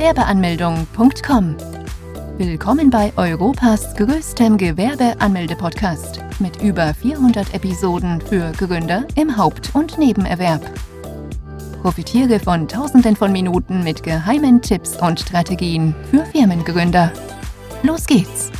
Gewerbeanmeldung.com. Willkommen bei Europas größtem Gewerbeanmelde-Podcast mit über 400 Episoden für Gründer im Haupt- und Nebenerwerb. Profitiere von Tausenden von Minuten mit geheimen Tipps und Strategien für Firmengründer. Los geht's!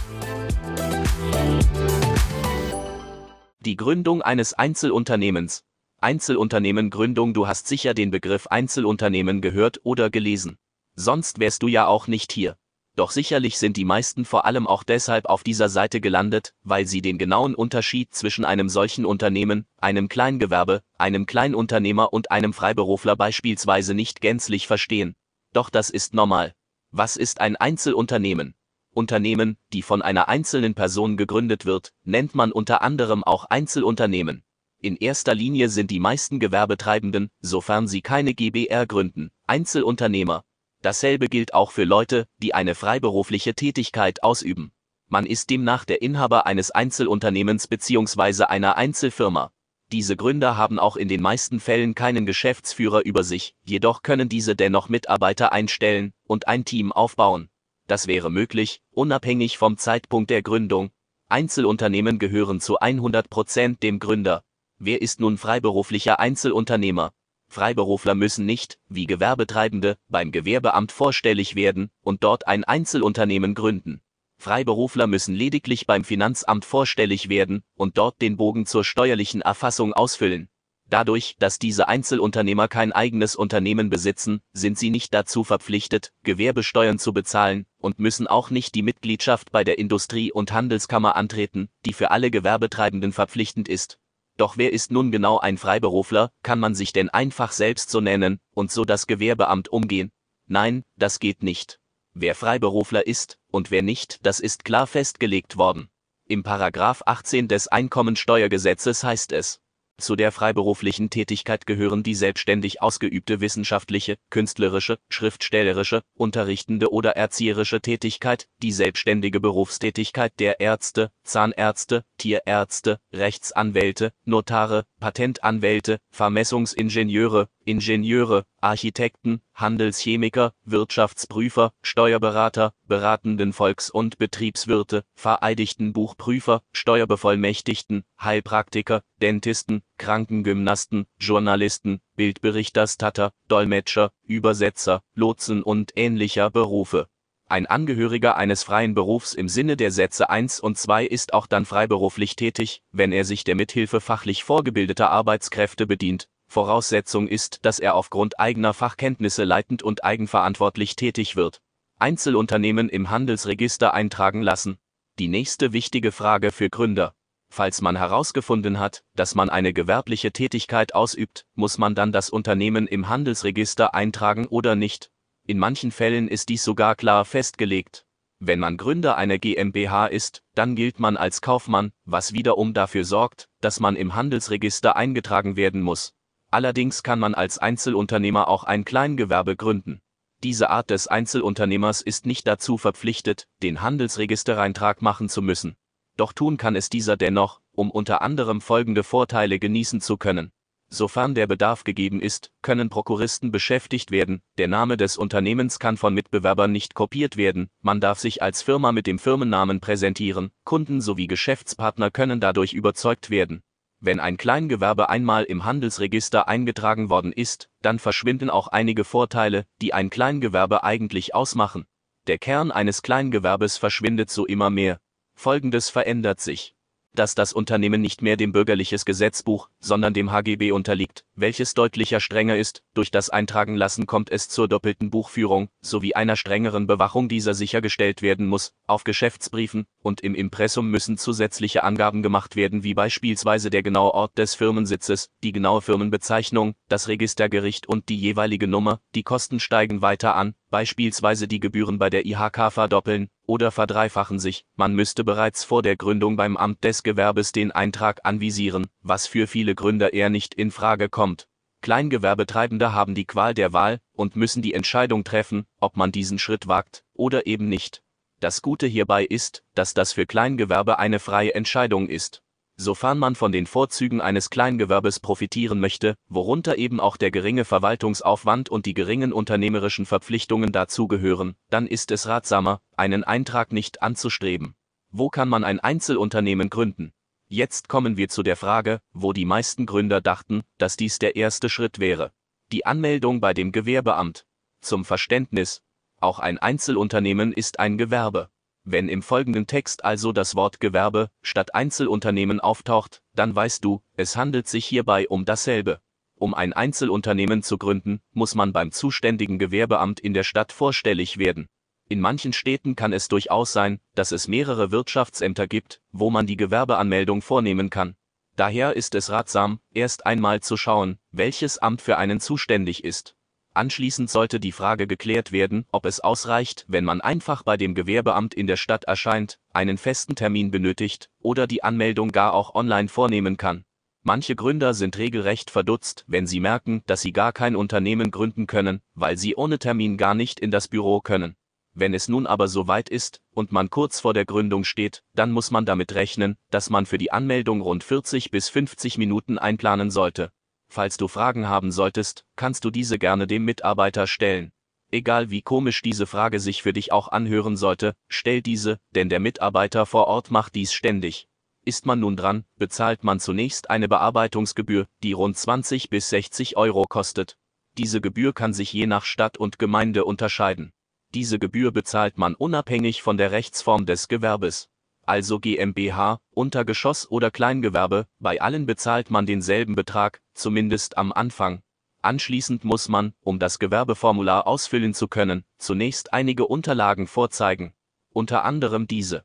Die Gründung eines Einzelunternehmens. Einzelunternehmengründung Du hast sicher den Begriff Einzelunternehmen gehört oder gelesen. Sonst wärst du ja auch nicht hier. Doch sicherlich sind die meisten vor allem auch deshalb auf dieser Seite gelandet, weil sie den genauen Unterschied zwischen einem solchen Unternehmen, einem Kleingewerbe, einem Kleinunternehmer und einem Freiberufler beispielsweise nicht gänzlich verstehen. Doch das ist normal. Was ist ein Einzelunternehmen? Unternehmen, die von einer einzelnen Person gegründet wird, nennt man unter anderem auch Einzelunternehmen. In erster Linie sind die meisten Gewerbetreibenden, sofern sie keine GbR gründen, Einzelunternehmer. Dasselbe gilt auch für Leute, die eine freiberufliche Tätigkeit ausüben. Man ist demnach der Inhaber eines Einzelunternehmens bzw. einer Einzelfirma. Diese Gründer haben auch in den meisten Fällen keinen Geschäftsführer über sich, jedoch können diese dennoch Mitarbeiter einstellen und ein Team aufbauen. Das wäre möglich, unabhängig vom Zeitpunkt der Gründung. Einzelunternehmen gehören zu 100 Prozent dem Gründer. Wer ist nun freiberuflicher Einzelunternehmer? Freiberufler müssen nicht, wie Gewerbetreibende, beim Gewerbeamt vorstellig werden und dort ein Einzelunternehmen gründen. Freiberufler müssen lediglich beim Finanzamt vorstellig werden und dort den Bogen zur steuerlichen Erfassung ausfüllen. Dadurch, dass diese Einzelunternehmer kein eigenes Unternehmen besitzen, sind sie nicht dazu verpflichtet, Gewerbesteuern zu bezahlen und müssen auch nicht die Mitgliedschaft bei der Industrie- und Handelskammer antreten, die für alle Gewerbetreibenden verpflichtend ist. Doch wer ist nun genau ein Freiberufler, kann man sich denn einfach selbst so nennen und so das Gewerbeamt umgehen? Nein, das geht nicht. Wer Freiberufler ist und wer nicht, das ist klar festgelegt worden. Im Paragraph 18 des Einkommensteuergesetzes heißt es, zu der freiberuflichen Tätigkeit gehören die selbstständig ausgeübte wissenschaftliche, künstlerische, schriftstellerische, unterrichtende oder erzieherische Tätigkeit, die selbstständige Berufstätigkeit der Ärzte, Zahnärzte, Tierärzte, Rechtsanwälte, Notare, Patentanwälte, Vermessungsingenieure, Ingenieure, Architekten, Handelschemiker, Wirtschaftsprüfer, Steuerberater, beratenden Volks- und Betriebswirte, vereidigten Buchprüfer, Steuerbevollmächtigten, Heilpraktiker, Dentisten, Krankengymnasten, Journalisten, Bildberichterstatter, Dolmetscher, Übersetzer, Lotsen und ähnlicher Berufe. Ein Angehöriger eines freien Berufs im Sinne der Sätze 1 und 2 ist auch dann freiberuflich tätig, wenn er sich der Mithilfe fachlich vorgebildeter Arbeitskräfte bedient. Voraussetzung ist, dass er aufgrund eigener Fachkenntnisse leitend und eigenverantwortlich tätig wird. Einzelunternehmen im Handelsregister eintragen lassen. Die nächste wichtige Frage für Gründer. Falls man herausgefunden hat, dass man eine gewerbliche Tätigkeit ausübt, muss man dann das Unternehmen im Handelsregister eintragen oder nicht? In manchen Fällen ist dies sogar klar festgelegt. Wenn man Gründer einer GmbH ist, dann gilt man als Kaufmann, was wiederum dafür sorgt, dass man im Handelsregister eingetragen werden muss. Allerdings kann man als Einzelunternehmer auch ein Kleingewerbe gründen. Diese Art des Einzelunternehmers ist nicht dazu verpflichtet, den Handelsregistereintrag machen zu müssen. Doch tun kann es dieser dennoch, um unter anderem folgende Vorteile genießen zu können. Sofern der Bedarf gegeben ist, können Prokuristen beschäftigt werden, der Name des Unternehmens kann von Mitbewerbern nicht kopiert werden, man darf sich als Firma mit dem Firmennamen präsentieren, Kunden sowie Geschäftspartner können dadurch überzeugt werden. Wenn ein Kleingewerbe einmal im Handelsregister eingetragen worden ist, dann verschwinden auch einige Vorteile, die ein Kleingewerbe eigentlich ausmachen. Der Kern eines Kleingewerbes verschwindet so immer mehr. Folgendes verändert sich dass das Unternehmen nicht mehr dem bürgerliches Gesetzbuch, sondern dem HGB unterliegt, welches deutlicher strenger ist, durch das Eintragen lassen kommt es zur doppelten Buchführung, sowie einer strengeren Bewachung dieser sichergestellt werden muss, auf Geschäftsbriefen und im Impressum müssen zusätzliche Angaben gemacht werden wie beispielsweise der genaue Ort des Firmensitzes, die genaue Firmenbezeichnung, das Registergericht und die jeweilige Nummer, die Kosten steigen weiter an, beispielsweise die Gebühren bei der IHK verdoppeln oder verdreifachen sich, man müsste bereits vor der Gründung beim Amt des Gewerbes den Eintrag anvisieren, was für viele Gründer eher nicht in Frage kommt. Kleingewerbetreibende haben die Qual der Wahl und müssen die Entscheidung treffen, ob man diesen Schritt wagt oder eben nicht. Das Gute hierbei ist, dass das für Kleingewerbe eine freie Entscheidung ist. Sofern man von den Vorzügen eines Kleingewerbes profitieren möchte, worunter eben auch der geringe Verwaltungsaufwand und die geringen unternehmerischen Verpflichtungen dazugehören, dann ist es ratsamer, einen Eintrag nicht anzustreben. Wo kann man ein Einzelunternehmen gründen? Jetzt kommen wir zu der Frage, wo die meisten Gründer dachten, dass dies der erste Schritt wäre. Die Anmeldung bei dem Gewerbeamt. Zum Verständnis, auch ein Einzelunternehmen ist ein Gewerbe. Wenn im folgenden Text also das Wort Gewerbe statt Einzelunternehmen auftaucht, dann weißt du, es handelt sich hierbei um dasselbe. Um ein Einzelunternehmen zu gründen, muss man beim zuständigen Gewerbeamt in der Stadt vorstellig werden. In manchen Städten kann es durchaus sein, dass es mehrere Wirtschaftsämter gibt, wo man die Gewerbeanmeldung vornehmen kann. Daher ist es ratsam, erst einmal zu schauen, welches Amt für einen zuständig ist. Anschließend sollte die Frage geklärt werden, ob es ausreicht, wenn man einfach bei dem Gewerbeamt in der Stadt erscheint, einen festen Termin benötigt oder die Anmeldung gar auch online vornehmen kann. Manche Gründer sind regelrecht verdutzt, wenn sie merken, dass sie gar kein Unternehmen gründen können, weil sie ohne Termin gar nicht in das Büro können. Wenn es nun aber so weit ist und man kurz vor der Gründung steht, dann muss man damit rechnen, dass man für die Anmeldung rund 40 bis 50 Minuten einplanen sollte. Falls du Fragen haben solltest, kannst du diese gerne dem Mitarbeiter stellen. Egal wie komisch diese Frage sich für dich auch anhören sollte, stell diese, denn der Mitarbeiter vor Ort macht dies ständig. Ist man nun dran, bezahlt man zunächst eine Bearbeitungsgebühr, die rund 20 bis 60 Euro kostet. Diese Gebühr kann sich je nach Stadt und Gemeinde unterscheiden. Diese Gebühr bezahlt man unabhängig von der Rechtsform des Gewerbes also GmbH, Untergeschoss oder Kleingewerbe, bei allen bezahlt man denselben Betrag, zumindest am Anfang. Anschließend muss man, um das Gewerbeformular ausfüllen zu können, zunächst einige Unterlagen vorzeigen. Unter anderem diese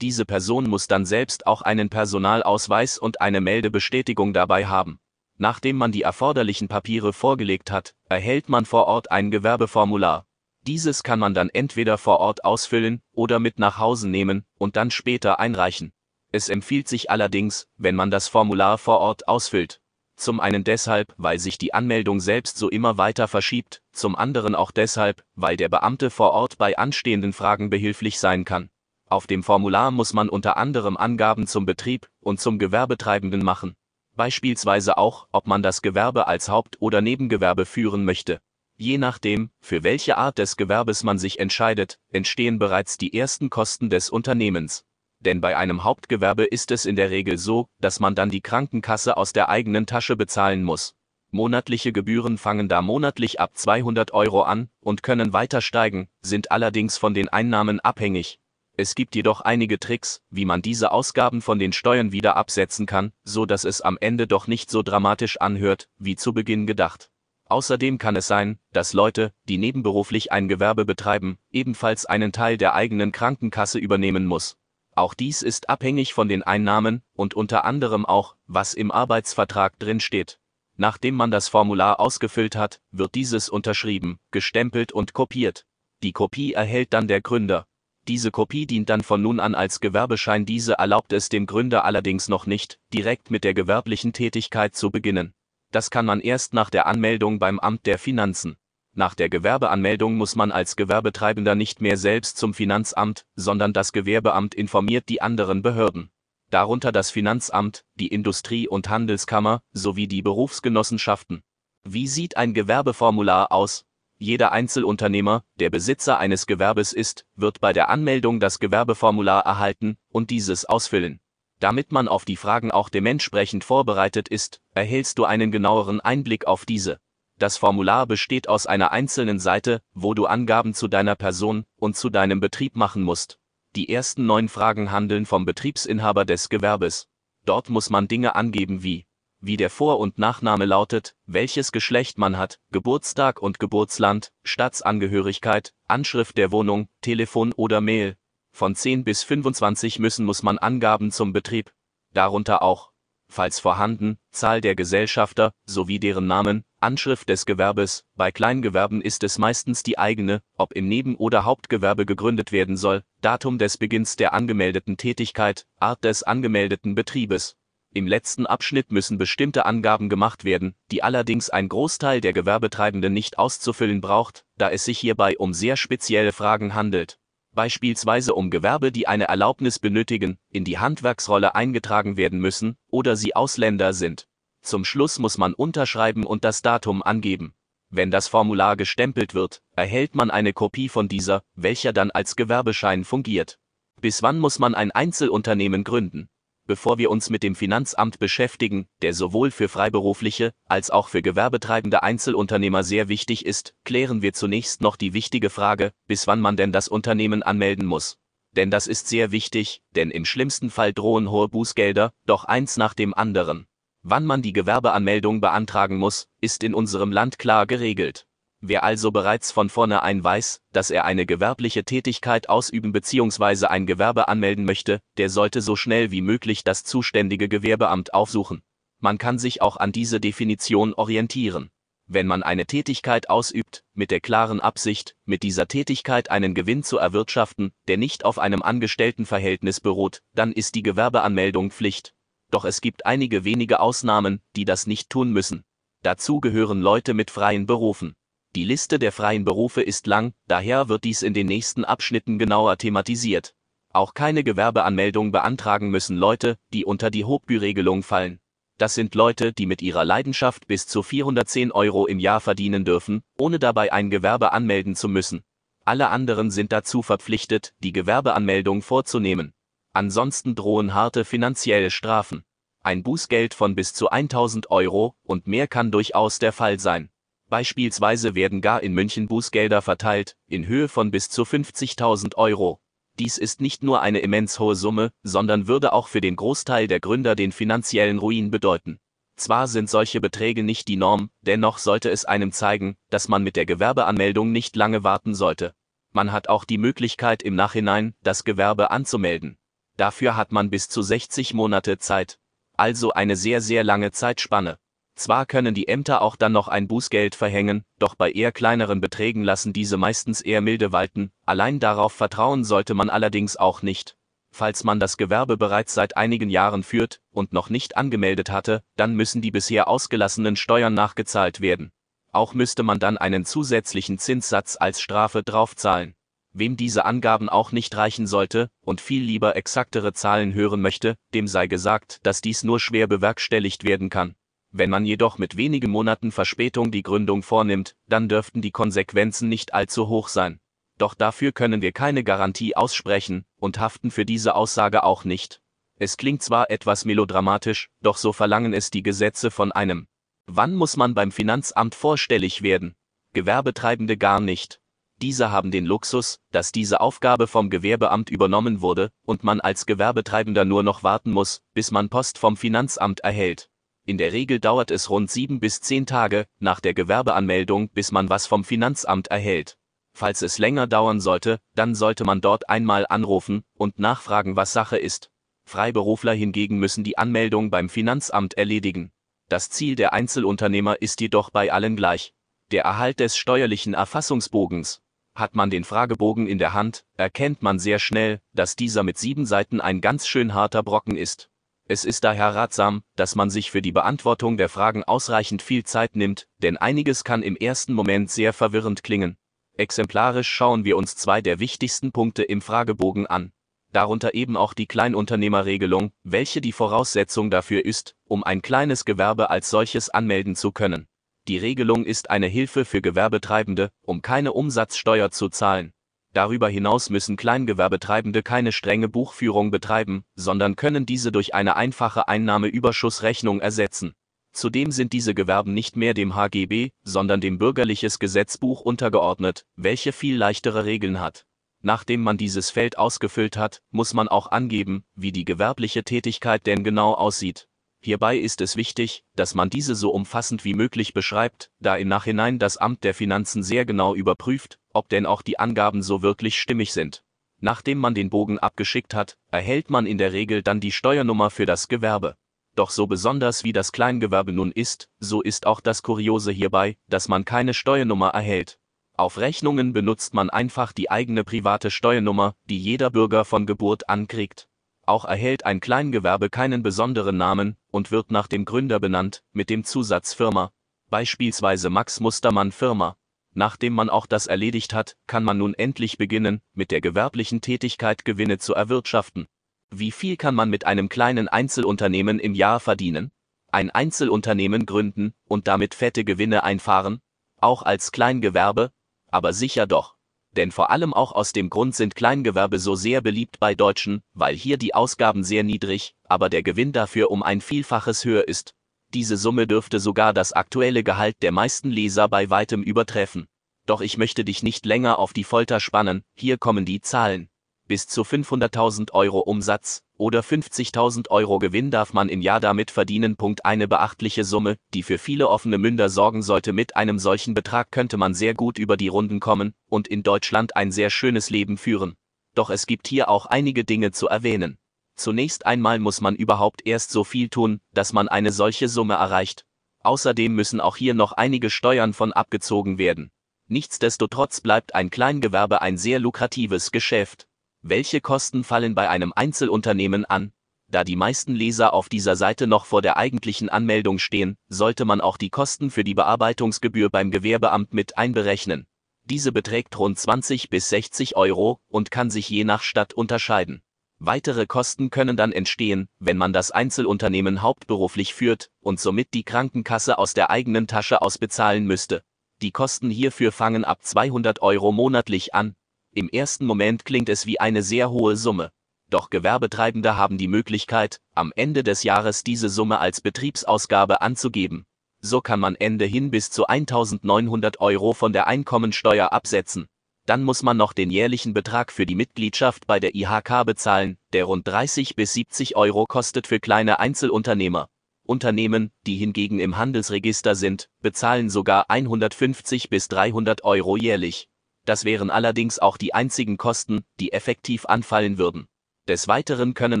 diese Person muss dann selbst auch einen Personalausweis und eine Meldebestätigung dabei haben. Nachdem man die erforderlichen Papiere vorgelegt hat, erhält man vor Ort ein Gewerbeformular. Dieses kann man dann entweder vor Ort ausfüllen oder mit nach Hause nehmen und dann später einreichen. Es empfiehlt sich allerdings, wenn man das Formular vor Ort ausfüllt. Zum einen deshalb, weil sich die Anmeldung selbst so immer weiter verschiebt, zum anderen auch deshalb, weil der Beamte vor Ort bei anstehenden Fragen behilflich sein kann. Auf dem Formular muss man unter anderem Angaben zum Betrieb und zum Gewerbetreibenden machen. Beispielsweise auch, ob man das Gewerbe als Haupt- oder Nebengewerbe führen möchte. Je nachdem, für welche Art des Gewerbes man sich entscheidet, entstehen bereits die ersten Kosten des Unternehmens. Denn bei einem Hauptgewerbe ist es in der Regel so, dass man dann die Krankenkasse aus der eigenen Tasche bezahlen muss. Monatliche Gebühren fangen da monatlich ab 200 Euro an und können weiter steigen, sind allerdings von den Einnahmen abhängig. Es gibt jedoch einige Tricks, wie man diese Ausgaben von den Steuern wieder absetzen kann, so dass es am Ende doch nicht so dramatisch anhört, wie zu Beginn gedacht. Außerdem kann es sein, dass Leute, die nebenberuflich ein Gewerbe betreiben, ebenfalls einen Teil der eigenen Krankenkasse übernehmen muss. Auch dies ist abhängig von den Einnahmen und unter anderem auch, was im Arbeitsvertrag drin steht. Nachdem man das Formular ausgefüllt hat, wird dieses unterschrieben, gestempelt und kopiert. Die Kopie erhält dann der Gründer, diese Kopie dient dann von nun an als Gewerbeschein. Diese erlaubt es dem Gründer allerdings noch nicht, direkt mit der gewerblichen Tätigkeit zu beginnen. Das kann man erst nach der Anmeldung beim Amt der Finanzen. Nach der Gewerbeanmeldung muss man als Gewerbetreibender nicht mehr selbst zum Finanzamt, sondern das Gewerbeamt informiert die anderen Behörden. Darunter das Finanzamt, die Industrie- und Handelskammer sowie die Berufsgenossenschaften. Wie sieht ein Gewerbeformular aus? Jeder Einzelunternehmer, der Besitzer eines Gewerbes ist, wird bei der Anmeldung das Gewerbeformular erhalten und dieses ausfüllen. Damit man auf die Fragen auch dementsprechend vorbereitet ist, erhältst du einen genaueren Einblick auf diese. Das Formular besteht aus einer einzelnen Seite, wo du Angaben zu deiner Person und zu deinem Betrieb machen musst. Die ersten neun Fragen handeln vom Betriebsinhaber des Gewerbes. Dort muss man Dinge angeben wie wie der Vor- und Nachname lautet, welches Geschlecht man hat, Geburtstag und Geburtsland, Staatsangehörigkeit, Anschrift der Wohnung, Telefon oder Mail. Von 10 bis 25 müssen muss man Angaben zum Betrieb. Darunter auch falls vorhanden, Zahl der Gesellschafter sowie deren Namen, Anschrift des Gewerbes, bei Kleingewerben ist es meistens die eigene, ob im Neben- oder Hauptgewerbe gegründet werden soll, Datum des Beginns der angemeldeten Tätigkeit, Art des angemeldeten Betriebes. Im letzten Abschnitt müssen bestimmte Angaben gemacht werden, die allerdings ein Großteil der Gewerbetreibenden nicht auszufüllen braucht, da es sich hierbei um sehr spezielle Fragen handelt beispielsweise um Gewerbe, die eine Erlaubnis benötigen, in die Handwerksrolle eingetragen werden müssen oder sie Ausländer sind. Zum Schluss muss man unterschreiben und das Datum angeben. Wenn das Formular gestempelt wird, erhält man eine Kopie von dieser, welcher dann als Gewerbeschein fungiert. Bis wann muss man ein Einzelunternehmen gründen? Bevor wir uns mit dem Finanzamt beschäftigen, der sowohl für freiberufliche als auch für gewerbetreibende Einzelunternehmer sehr wichtig ist, klären wir zunächst noch die wichtige Frage, bis wann man denn das Unternehmen anmelden muss. Denn das ist sehr wichtig, denn im schlimmsten Fall drohen hohe Bußgelder, doch eins nach dem anderen. Wann man die Gewerbeanmeldung beantragen muss, ist in unserem Land klar geregelt. Wer also bereits von vornherein weiß, dass er eine gewerbliche Tätigkeit ausüben bzw. ein Gewerbe anmelden möchte, der sollte so schnell wie möglich das zuständige Gewerbeamt aufsuchen. Man kann sich auch an diese Definition orientieren. Wenn man eine Tätigkeit ausübt, mit der klaren Absicht, mit dieser Tätigkeit einen Gewinn zu erwirtschaften, der nicht auf einem Angestelltenverhältnis beruht, dann ist die Gewerbeanmeldung Pflicht. Doch es gibt einige wenige Ausnahmen, die das nicht tun müssen. Dazu gehören Leute mit freien Berufen. Die Liste der freien Berufe ist lang, daher wird dies in den nächsten Abschnitten genauer thematisiert. Auch keine Gewerbeanmeldung beantragen müssen Leute, die unter die Hochbüregelung fallen. Das sind Leute, die mit ihrer Leidenschaft bis zu 410 Euro im Jahr verdienen dürfen, ohne dabei ein Gewerbe anmelden zu müssen. Alle anderen sind dazu verpflichtet, die Gewerbeanmeldung vorzunehmen. Ansonsten drohen harte finanzielle Strafen. Ein Bußgeld von bis zu 1000 Euro und mehr kann durchaus der Fall sein. Beispielsweise werden gar in München Bußgelder verteilt, in Höhe von bis zu 50.000 Euro. Dies ist nicht nur eine immens hohe Summe, sondern würde auch für den Großteil der Gründer den finanziellen Ruin bedeuten. Zwar sind solche Beträge nicht die Norm, dennoch sollte es einem zeigen, dass man mit der Gewerbeanmeldung nicht lange warten sollte. Man hat auch die Möglichkeit im Nachhinein, das Gewerbe anzumelden. Dafür hat man bis zu 60 Monate Zeit. Also eine sehr sehr lange Zeitspanne. Zwar können die Ämter auch dann noch ein Bußgeld verhängen, doch bei eher kleineren Beträgen lassen diese meistens eher milde walten, allein darauf vertrauen sollte man allerdings auch nicht. Falls man das Gewerbe bereits seit einigen Jahren führt und noch nicht angemeldet hatte, dann müssen die bisher ausgelassenen Steuern nachgezahlt werden. Auch müsste man dann einen zusätzlichen Zinssatz als Strafe draufzahlen. Wem diese Angaben auch nicht reichen sollte und viel lieber exaktere Zahlen hören möchte, dem sei gesagt, dass dies nur schwer bewerkstelligt werden kann. Wenn man jedoch mit wenigen Monaten Verspätung die Gründung vornimmt, dann dürften die Konsequenzen nicht allzu hoch sein. Doch dafür können wir keine Garantie aussprechen und haften für diese Aussage auch nicht. Es klingt zwar etwas melodramatisch, doch so verlangen es die Gesetze von einem. Wann muss man beim Finanzamt vorstellig werden? Gewerbetreibende gar nicht. Diese haben den Luxus, dass diese Aufgabe vom Gewerbeamt übernommen wurde und man als Gewerbetreibender nur noch warten muss, bis man Post vom Finanzamt erhält. In der Regel dauert es rund sieben bis zehn Tage nach der Gewerbeanmeldung, bis man was vom Finanzamt erhält. Falls es länger dauern sollte, dann sollte man dort einmal anrufen und nachfragen, was Sache ist. Freiberufler hingegen müssen die Anmeldung beim Finanzamt erledigen. Das Ziel der Einzelunternehmer ist jedoch bei allen gleich. Der Erhalt des steuerlichen Erfassungsbogens. Hat man den Fragebogen in der Hand, erkennt man sehr schnell, dass dieser mit sieben Seiten ein ganz schön harter Brocken ist. Es ist daher ratsam, dass man sich für die Beantwortung der Fragen ausreichend viel Zeit nimmt, denn einiges kann im ersten Moment sehr verwirrend klingen. Exemplarisch schauen wir uns zwei der wichtigsten Punkte im Fragebogen an. Darunter eben auch die Kleinunternehmerregelung, welche die Voraussetzung dafür ist, um ein kleines Gewerbe als solches anmelden zu können. Die Regelung ist eine Hilfe für Gewerbetreibende, um keine Umsatzsteuer zu zahlen. Darüber hinaus müssen Kleingewerbetreibende keine strenge Buchführung betreiben, sondern können diese durch eine einfache Einnahmeüberschussrechnung ersetzen. Zudem sind diese Gewerben nicht mehr dem HGB, sondern dem Bürgerliches Gesetzbuch untergeordnet, welche viel leichtere Regeln hat. Nachdem man dieses Feld ausgefüllt hat, muss man auch angeben, wie die gewerbliche Tätigkeit denn genau aussieht. Hierbei ist es wichtig, dass man diese so umfassend wie möglich beschreibt, da im Nachhinein das Amt der Finanzen sehr genau überprüft, ob denn auch die Angaben so wirklich stimmig sind. Nachdem man den Bogen abgeschickt hat, erhält man in der Regel dann die Steuernummer für das Gewerbe. Doch so besonders wie das Kleingewerbe nun ist, so ist auch das Kuriose hierbei, dass man keine Steuernummer erhält. Auf Rechnungen benutzt man einfach die eigene private Steuernummer, die jeder Bürger von Geburt an kriegt. Auch erhält ein Kleingewerbe keinen besonderen Namen und wird nach dem Gründer benannt, mit dem Zusatz Firma, beispielsweise Max Mustermann Firma. Nachdem man auch das erledigt hat, kann man nun endlich beginnen, mit der gewerblichen Tätigkeit Gewinne zu erwirtschaften. Wie viel kann man mit einem kleinen Einzelunternehmen im Jahr verdienen? Ein Einzelunternehmen gründen und damit fette Gewinne einfahren? Auch als Kleingewerbe? Aber sicher doch. Denn vor allem auch aus dem Grund sind Kleingewerbe so sehr beliebt bei Deutschen, weil hier die Ausgaben sehr niedrig, aber der Gewinn dafür um ein Vielfaches höher ist. Diese Summe dürfte sogar das aktuelle Gehalt der meisten Leser bei weitem übertreffen. Doch ich möchte dich nicht länger auf die Folter spannen, hier kommen die Zahlen bis zu 500.000 Euro Umsatz oder 50.000 Euro Gewinn darf man im Jahr damit verdienen. Punkt eine beachtliche Summe, die für viele offene Münder sorgen sollte. Mit einem solchen Betrag könnte man sehr gut über die Runden kommen und in Deutschland ein sehr schönes Leben führen. Doch es gibt hier auch einige Dinge zu erwähnen. Zunächst einmal muss man überhaupt erst so viel tun, dass man eine solche Summe erreicht. Außerdem müssen auch hier noch einige Steuern von abgezogen werden. Nichtsdestotrotz bleibt ein Kleingewerbe ein sehr lukratives Geschäft. Welche Kosten fallen bei einem Einzelunternehmen an? Da die meisten Leser auf dieser Seite noch vor der eigentlichen Anmeldung stehen, sollte man auch die Kosten für die Bearbeitungsgebühr beim Gewerbeamt mit einberechnen. Diese beträgt rund 20 bis 60 Euro und kann sich je nach Stadt unterscheiden. Weitere Kosten können dann entstehen, wenn man das Einzelunternehmen hauptberuflich führt und somit die Krankenkasse aus der eigenen Tasche ausbezahlen müsste. Die Kosten hierfür fangen ab 200 Euro monatlich an, im ersten Moment klingt es wie eine sehr hohe Summe. Doch Gewerbetreibende haben die Möglichkeit, am Ende des Jahres diese Summe als Betriebsausgabe anzugeben. So kann man Ende hin bis zu 1900 Euro von der Einkommensteuer absetzen. Dann muss man noch den jährlichen Betrag für die Mitgliedschaft bei der IHK bezahlen, der rund 30 bis 70 Euro kostet für kleine Einzelunternehmer. Unternehmen, die hingegen im Handelsregister sind, bezahlen sogar 150 bis 300 Euro jährlich. Das wären allerdings auch die einzigen Kosten, die effektiv anfallen würden. Des Weiteren können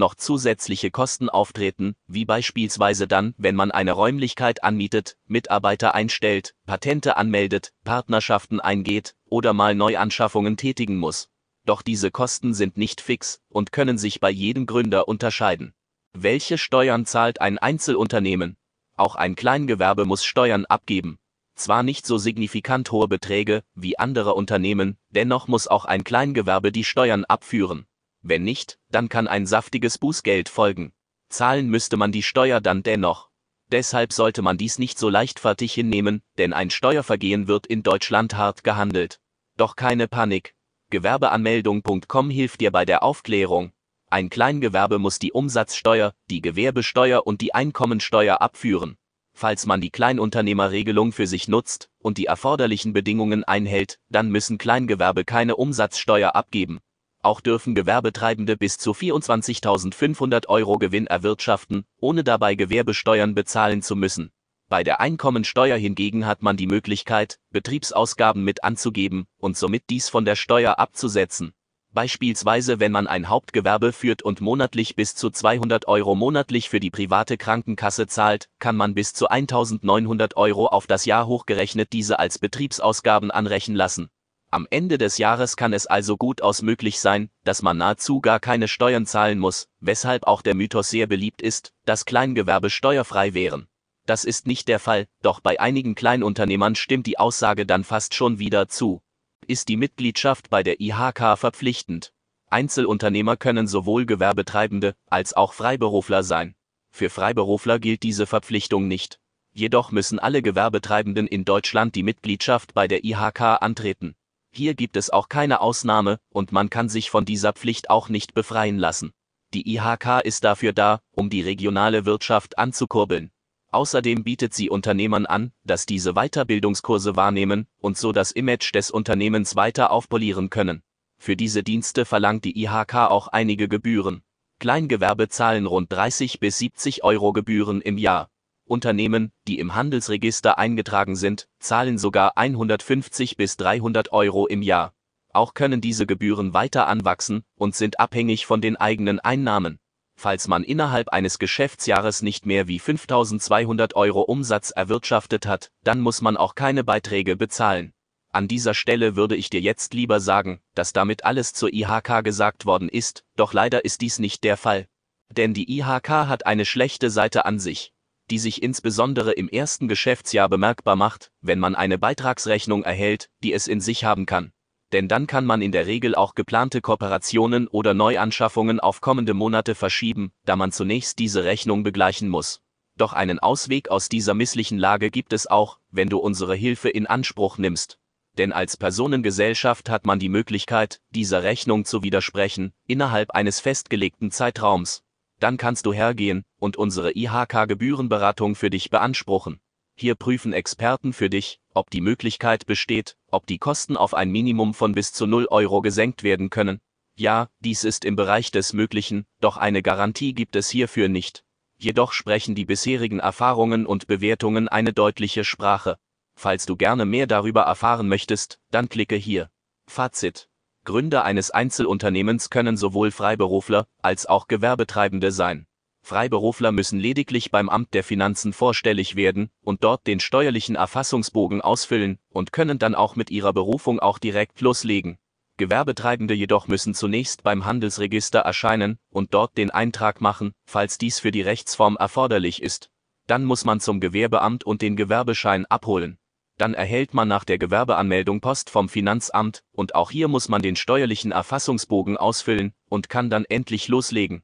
noch zusätzliche Kosten auftreten, wie beispielsweise dann, wenn man eine Räumlichkeit anmietet, Mitarbeiter einstellt, Patente anmeldet, Partnerschaften eingeht oder mal Neuanschaffungen tätigen muss. Doch diese Kosten sind nicht fix und können sich bei jedem Gründer unterscheiden. Welche Steuern zahlt ein Einzelunternehmen? Auch ein Kleingewerbe muss Steuern abgeben. Zwar nicht so signifikant hohe Beträge wie andere Unternehmen, dennoch muss auch ein Kleingewerbe die Steuern abführen. Wenn nicht, dann kann ein saftiges Bußgeld folgen. Zahlen müsste man die Steuer dann dennoch. Deshalb sollte man dies nicht so leichtfertig hinnehmen, denn ein Steuervergehen wird in Deutschland hart gehandelt. Doch keine Panik. Gewerbeanmeldung.com hilft dir bei der Aufklärung. Ein Kleingewerbe muss die Umsatzsteuer, die Gewerbesteuer und die Einkommensteuer abführen. Falls man die Kleinunternehmerregelung für sich nutzt und die erforderlichen Bedingungen einhält, dann müssen Kleingewerbe keine Umsatzsteuer abgeben. Auch dürfen Gewerbetreibende bis zu 24.500 Euro Gewinn erwirtschaften, ohne dabei Gewerbesteuern bezahlen zu müssen. Bei der Einkommensteuer hingegen hat man die Möglichkeit, Betriebsausgaben mit anzugeben und somit dies von der Steuer abzusetzen. Beispielsweise wenn man ein Hauptgewerbe führt und monatlich bis zu 200 Euro monatlich für die private Krankenkasse zahlt, kann man bis zu 1900 Euro auf das Jahr hochgerechnet diese als Betriebsausgaben anrechnen lassen. Am Ende des Jahres kann es also gut aus möglich sein, dass man nahezu gar keine Steuern zahlen muss, weshalb auch der Mythos sehr beliebt ist, dass Kleingewerbe steuerfrei wären. Das ist nicht der Fall, doch bei einigen Kleinunternehmern stimmt die Aussage dann fast schon wieder zu ist die Mitgliedschaft bei der IHK verpflichtend. Einzelunternehmer können sowohl Gewerbetreibende als auch Freiberufler sein. Für Freiberufler gilt diese Verpflichtung nicht. Jedoch müssen alle Gewerbetreibenden in Deutschland die Mitgliedschaft bei der IHK antreten. Hier gibt es auch keine Ausnahme und man kann sich von dieser Pflicht auch nicht befreien lassen. Die IHK ist dafür da, um die regionale Wirtschaft anzukurbeln. Außerdem bietet sie Unternehmern an, dass diese Weiterbildungskurse wahrnehmen und so das Image des Unternehmens weiter aufpolieren können. Für diese Dienste verlangt die IHK auch einige Gebühren. Kleingewerbe zahlen rund 30 bis 70 Euro Gebühren im Jahr. Unternehmen, die im Handelsregister eingetragen sind, zahlen sogar 150 bis 300 Euro im Jahr. Auch können diese Gebühren weiter anwachsen und sind abhängig von den eigenen Einnahmen. Falls man innerhalb eines Geschäftsjahres nicht mehr wie 5200 Euro Umsatz erwirtschaftet hat, dann muss man auch keine Beiträge bezahlen. An dieser Stelle würde ich dir jetzt lieber sagen, dass damit alles zur IHK gesagt worden ist, doch leider ist dies nicht der Fall. Denn die IHK hat eine schlechte Seite an sich, die sich insbesondere im ersten Geschäftsjahr bemerkbar macht, wenn man eine Beitragsrechnung erhält, die es in sich haben kann denn dann kann man in der Regel auch geplante Kooperationen oder Neuanschaffungen auf kommende Monate verschieben, da man zunächst diese Rechnung begleichen muss. Doch einen Ausweg aus dieser misslichen Lage gibt es auch, wenn du unsere Hilfe in Anspruch nimmst. Denn als Personengesellschaft hat man die Möglichkeit, dieser Rechnung zu widersprechen, innerhalb eines festgelegten Zeitraums. Dann kannst du hergehen und unsere IHK-Gebührenberatung für dich beanspruchen. Hier prüfen Experten für dich, ob die Möglichkeit besteht, ob die Kosten auf ein Minimum von bis zu 0 Euro gesenkt werden können. Ja, dies ist im Bereich des Möglichen, doch eine Garantie gibt es hierfür nicht. Jedoch sprechen die bisherigen Erfahrungen und Bewertungen eine deutliche Sprache. Falls du gerne mehr darüber erfahren möchtest, dann klicke hier. Fazit. Gründer eines Einzelunternehmens können sowohl Freiberufler als auch Gewerbetreibende sein. Freiberufler müssen lediglich beim Amt der Finanzen vorstellig werden und dort den steuerlichen Erfassungsbogen ausfüllen und können dann auch mit ihrer Berufung auch direkt loslegen. Gewerbetreibende jedoch müssen zunächst beim Handelsregister erscheinen und dort den Eintrag machen, falls dies für die Rechtsform erforderlich ist. Dann muss man zum Gewerbeamt und den Gewerbeschein abholen. Dann erhält man nach der Gewerbeanmeldung Post vom Finanzamt und auch hier muss man den steuerlichen Erfassungsbogen ausfüllen und kann dann endlich loslegen.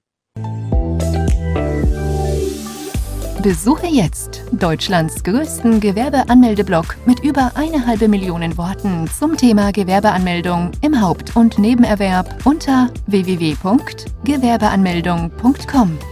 Besuche jetzt Deutschlands größten Gewerbeanmeldeblock mit über eine halbe Million Worten zum Thema Gewerbeanmeldung im Haupt- und Nebenerwerb unter www.gewerbeanmeldung.com.